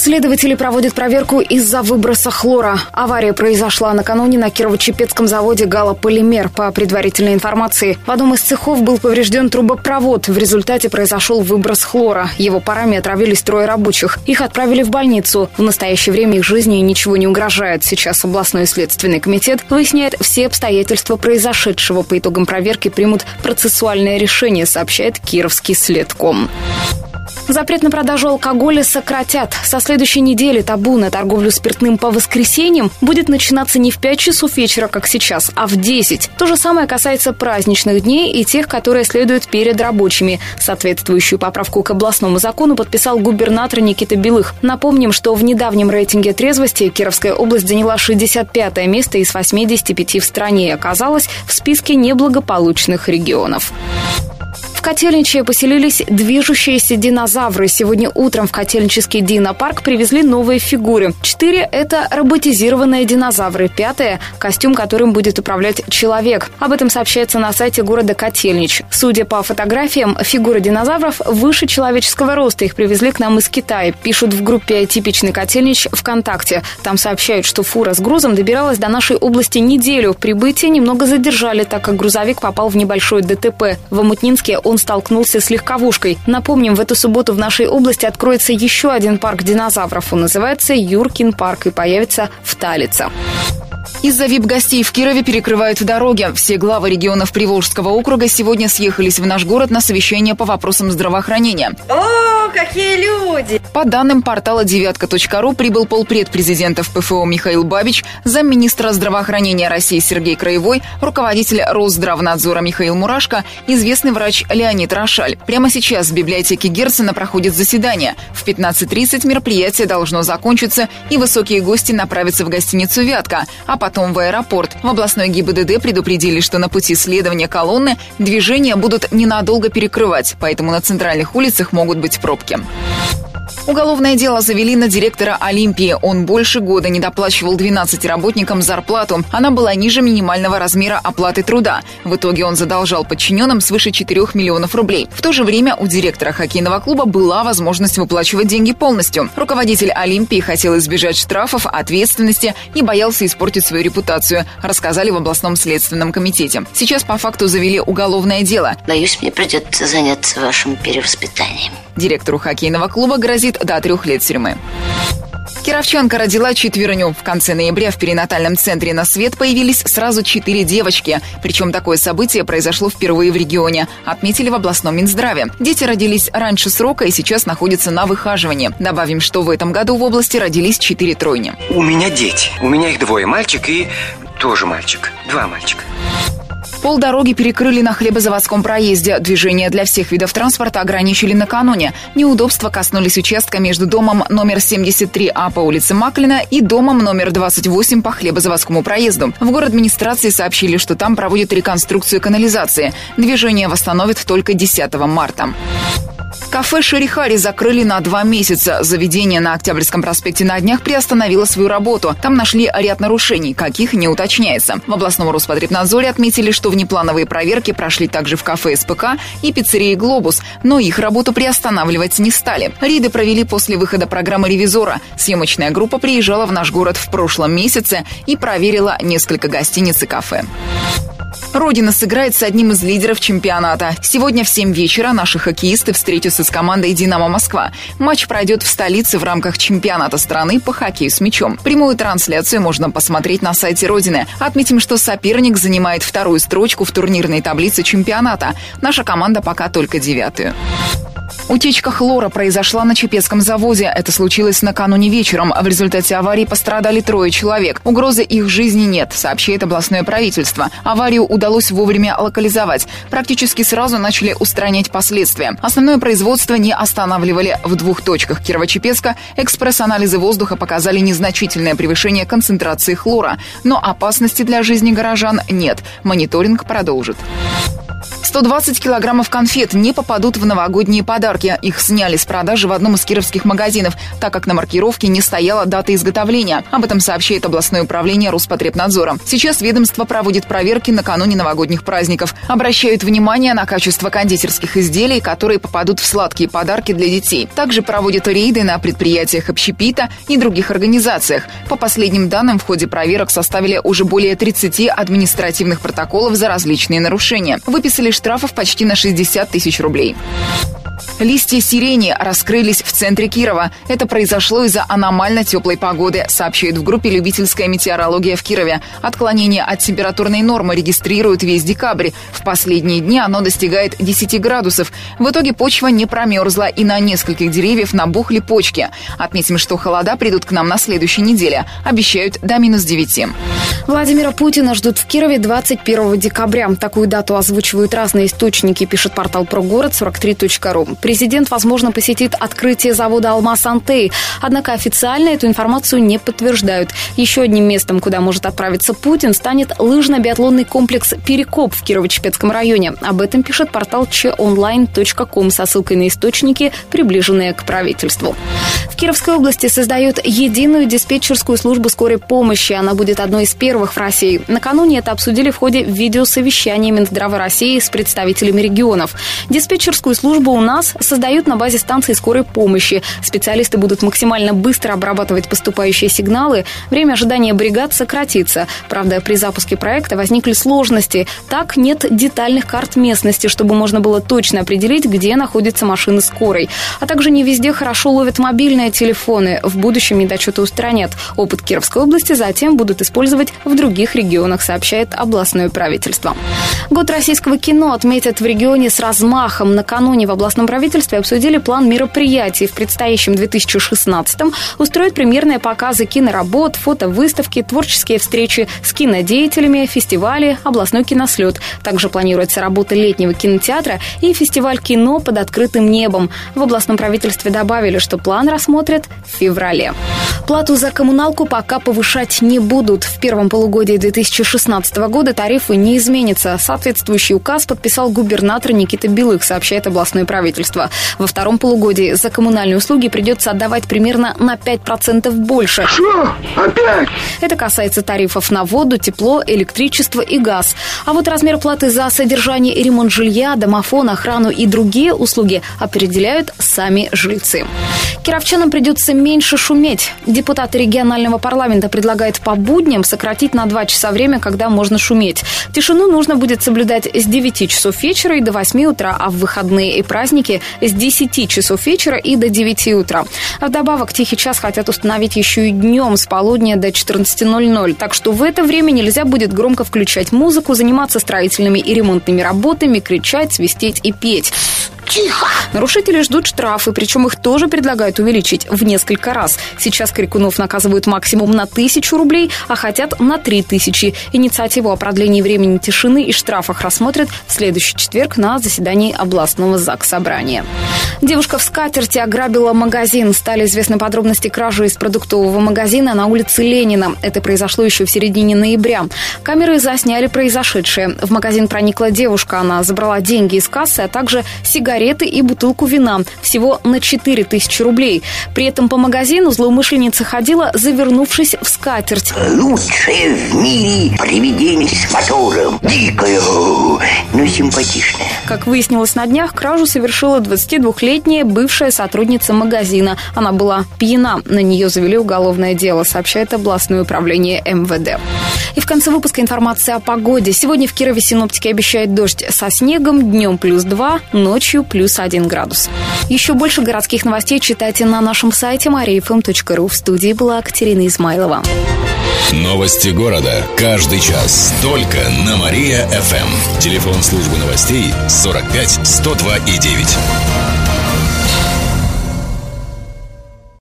Следователи проводят проверку из-за выброса хлора. Авария произошла накануне на Кирово-Чепецком заводе «Галополимер». По предварительной информации, в одном из цехов был поврежден трубопровод. В результате произошел выброс хлора. Его парами отравились трое рабочих. Их отправили в больницу. В настоящее время их жизни ничего не угрожает. Сейчас областной следственный комитет выясняет все обстоятельства произошедшего. По итогам проверки примут процессуальное решение, сообщает Кировский следком. Запрет на продажу алкоголя сократят. Со следующей недели табу на торговлю спиртным по воскресеньям будет начинаться не в 5 часов вечера, как сейчас, а в 10. То же самое касается праздничных дней и тех, которые следуют перед рабочими. Соответствующую поправку к областному закону подписал губернатор Никита Белых. Напомним, что в недавнем рейтинге трезвости Кировская область заняла 65 место из 85 в стране и оказалась в списке неблагополучных регионов. Котельниче поселились движущиеся динозавры. Сегодня утром в Котельнический динопарк привезли новые фигуры. Четыре – это роботизированные динозавры. Пятое – костюм, которым будет управлять человек. Об этом сообщается на сайте города Котельнич. Судя по фотографиям, фигуры динозавров выше человеческого роста. Их привезли к нам из Китая. Пишут в группе «Типичный Котельнич» ВКонтакте. Там сообщают, что фура с грузом добиралась до нашей области неделю. Прибытие немного задержали, так как грузовик попал в небольшое ДТП. В Амутнинске он столкнулся с легковушкой. Напомним, в эту субботу в нашей области откроется еще один парк динозавров. Он называется Юркин парк и появится в Талице. Из-за вип-гостей в Кирове перекрывают дороги. Все главы регионов Приволжского округа сегодня съехались в наш город на совещание по вопросам здравоохранения. Какие люди! По данным портала девятка.ру прибыл полпред президентов ПФО Михаил Бабич, замминистра здравоохранения России Сергей Краевой, руководитель Росздравнадзора Михаил Мурашко, известный врач Леонид Рошаль. Прямо сейчас в библиотеке Герцена проходит заседание. В 15.30 мероприятие должно закончиться, и высокие гости направятся в гостиницу «Вятка», а потом в аэропорт. В областной ГИБДД предупредили, что на пути следования колонны движения будут ненадолго перекрывать, поэтому на центральных улицах могут быть пробки пробки. Уголовное дело завели на директора Олимпии. Он больше года не доплачивал 12 работникам зарплату. Она была ниже минимального размера оплаты труда. В итоге он задолжал подчиненным свыше 4 миллионов рублей. В то же время у директора хоккейного клуба была возможность выплачивать деньги полностью. Руководитель Олимпии хотел избежать штрафов, ответственности и боялся испортить свою репутацию, рассказали в областном следственном комитете. Сейчас по факту завели уголовное дело. Боюсь, мне придется заняться вашим перевоспитанием. Директору хоккейного клуба грозит до трех лет тюрьмы. Кировчанка родила четверню. В конце ноября в перинатальном центре на свет появились сразу четыре девочки. Причем такое событие произошло впервые в регионе. Отметили в областном Минздраве. Дети родились раньше срока и сейчас находятся на выхаживании. Добавим, что в этом году в области родились четыре тройни. У меня дети. У меня их двое. Мальчик и тоже мальчик. Два мальчика. Полдороги перекрыли на хлебозаводском проезде. Движение для всех видов транспорта ограничили накануне. Неудобства коснулись участка между домом номер 73А по улице Маклина и домом номер 28 по хлебозаводскому проезду. В город администрации сообщили, что там проводят реконструкцию канализации. Движение восстановят только 10 марта. Кафе «Шерихари» закрыли на два месяца. Заведение на Октябрьском проспекте на днях приостановило свою работу. Там нашли ряд нарушений, каких не уточняется. В областном Роспотребнадзоре отметили, что внеплановые проверки прошли также в кафе СПК и пиццерии «Глобус», но их работу приостанавливать не стали. Риды провели после выхода программы «Ревизора». Съемочная группа приезжала в наш город в прошлом месяце и проверила несколько гостиниц и кафе. Родина сыграет с одним из лидеров чемпионата. Сегодня в 7 вечера наши хоккеисты встретятся с командой «Динамо Москва». Матч пройдет в столице в рамках чемпионата страны по хоккею с мячом. Прямую трансляцию можно посмотреть на сайте Родины. Отметим, что соперник занимает вторую строчку в турнирной таблице чемпионата. Наша команда пока только девятую. Утечка хлора произошла на Чепецком заводе. Это случилось накануне вечером. В результате аварии пострадали трое человек. Угрозы их жизни нет, сообщает областное правительство. Аварию удалось вовремя локализовать. Практически сразу начали устранять последствия. Основное производство не останавливали. В двух точках Кирово-Чепецка экспресс-анализы воздуха показали незначительное превышение концентрации хлора. Но опасности для жизни горожан нет. Мониторинг продолжит. 120 килограммов конфет не попадут в новогодние подарки. Их сняли с продажи в одном из кировских магазинов, так как на маркировке не стояла дата изготовления. Об этом сообщает областное управление Роспотребнадзора. Сейчас ведомство проводит проверки накануне новогодних праздников. Обращают внимание на качество кондитерских изделий, которые попадут в сладкие подарки для детей. Также проводят рейды на предприятиях общепита и других организациях. По последним данным, в ходе проверок составили уже более 30 административных протоколов за различные нарушения. Выписали штрафов почти на 60 тысяч рублей. Листья сирени раскрылись в центре Кирова. Это произошло из-за аномально теплой погоды, сообщают в группе «Любительская метеорология» в Кирове. Отклонение от температурной нормы регистрируют весь декабрь. В последние дни оно достигает 10 градусов. В итоге почва не промерзла и на нескольких деревьев набухли почки. Отметим, что холода придут к нам на следующей неделе. Обещают до минус 9. Владимира Путина ждут в Кирове 21 декабря. Такую дату озвучивают разные источники, пишет портал прогород 43.ру. Президент, возможно, посетит открытие завода «Алмаз Антей». Однако официально эту информацию не подтверждают. Еще одним местом, куда может отправиться Путин, станет лыжно-биатлонный комплекс «Перекоп» в Кирово-Чепецком районе. Об этом пишет портал чонлайн.ком со ссылкой на источники, приближенные к правительству. В Кировской области создают единую диспетчерскую службу скорой помощи. Она будет одной из первых в России. Накануне это обсудили в ходе видеосовещания Минздрава России с представителями регионов. Диспетчерскую службу у нас создают на базе станции скорой помощи. Специалисты будут максимально быстро обрабатывать поступающие сигналы. Время ожидания бригад сократится. Правда, при запуске проекта возникли сложности. Так, нет детальных карт местности, чтобы можно было точно определить, где находится машина скорой. А также не везде хорошо ловят мобильные телефоны. В будущем недочеты устранят. Опыт Кировской области затем будут использовать в других регионах, сообщает областное правительство. Год российского кино отметят в регионе с размахом. Накануне в областном правительстве обсудили план мероприятий. В предстоящем 2016-м устроят премьерные показы киноработ, фотовыставки, творческие встречи с кинодеятелями, фестивали, областной кинослет. Также планируется работа летнего кинотеатра и фестиваль кино под открытым небом. В областном правительстве добавили, что план рассмотрят в феврале. Плату за коммуналку пока повышать не будут. В первом полугодии 2016 года тарифы не изменятся. Соответствующий указ подписал губернатор Никита Белых, сообщает областное правительство. Во втором полугодии за коммунальные услуги придется отдавать примерно на 5% больше. Что? Опять? Это касается тарифов на воду, тепло, электричество и газ. А вот размер платы за содержание и ремонт жилья, домофон, охрану и другие услуги определяют сами жильцы. Кировчанам придется меньше шуметь. Депутаты регионального парламента предлагают по будням сократить на 2 часа время, когда можно шуметь. Тишину нужно будет соблюдать с 9 часов вечера и до 8 утра, а в выходные и праздники с 10 часов вечера и до 9 утра. Вдобавок, тихий час хотят установить еще и днем с полудня до 14.00. Так что в это время нельзя будет громко включать музыку, заниматься строительными и ремонтными работами, кричать, свистеть и петь. Тихо! Нарушители ждут штрафы, причем их тоже предлагают увеличить в несколько раз. Сейчас крикунов наказывают максимум на тысячу рублей, а хотят на три тысячи. Инициативу о продлении времени тишины и штрафах рассмотрят в следующий четверг на заседании областного ЗАГС собрания. Девушка в скатерти ограбила магазин. Стали известны подробности кражи из продуктового магазина на улице Ленина. Это произошло еще в середине ноября. Камеры засняли произошедшее. В магазин проникла девушка. Она забрала деньги из кассы, а также сигареты сигареты и бутылку вина. Всего на 4 тысячи рублей. При этом по магазину злоумышленница ходила, завернувшись в скатерть. Лучшее в мире привидение с мотором. Дикое, но симпатичное. Как выяснилось на днях, кражу совершила 22-летняя бывшая сотрудница магазина. Она была пьяна. На нее завели уголовное дело, сообщает областное управление МВД. И в конце выпуска информация о погоде. Сегодня в Кирове синоптики обещают дождь со снегом, днем плюс 2, ночью плюс 1 градус. Еще больше городских новостей читайте на нашем сайте mariafm.ru. В студии была Катерина Измайлова. Новости города. Каждый час. Только на Мария-ФМ. Телефон службы новостей 45 102 и 9.